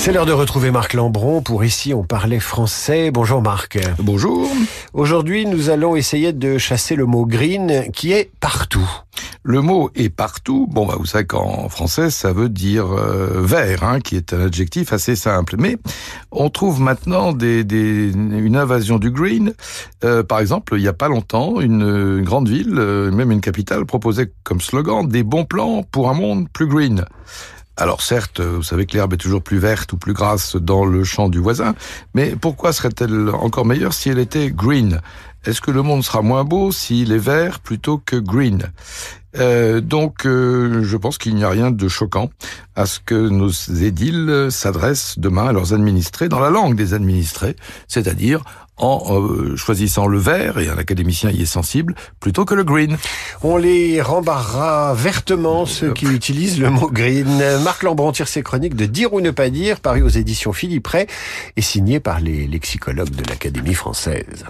C'est l'heure de retrouver Marc Lambron pour Ici on parlait français. Bonjour Marc. Bonjour. Aujourd'hui nous allons essayer de chasser le mot green qui est partout. Le mot est partout. Bon, bah, vous savez qu'en français, ça veut dire euh, vert, hein, qui est un adjectif assez simple. Mais on trouve maintenant des, des, une invasion du green. Euh, par exemple, il n'y a pas longtemps, une, une grande ville, euh, même une capitale, proposait comme slogan des bons plans pour un monde plus green. Alors certes, vous savez que l'herbe est toujours plus verte ou plus grasse dans le champ du voisin, mais pourquoi serait-elle encore meilleure si elle était green? Est-ce que le monde sera moins beau s'il est vert plutôt que green? Euh, donc, euh, je pense qu'il n'y a rien de choquant à ce que nos édiles s'adressent demain à leurs administrés dans la langue des administrés, c'est-à-dire en euh, choisissant le vert, et un académicien y est sensible, plutôt que le green. On les rembarra vertement, ceux qui utilisent le mot green. Marc Lambron tire ses chroniques de Dire ou ne pas dire, paru aux éditions Philippe Ray, et signé par les lexicologues de l'Académie française.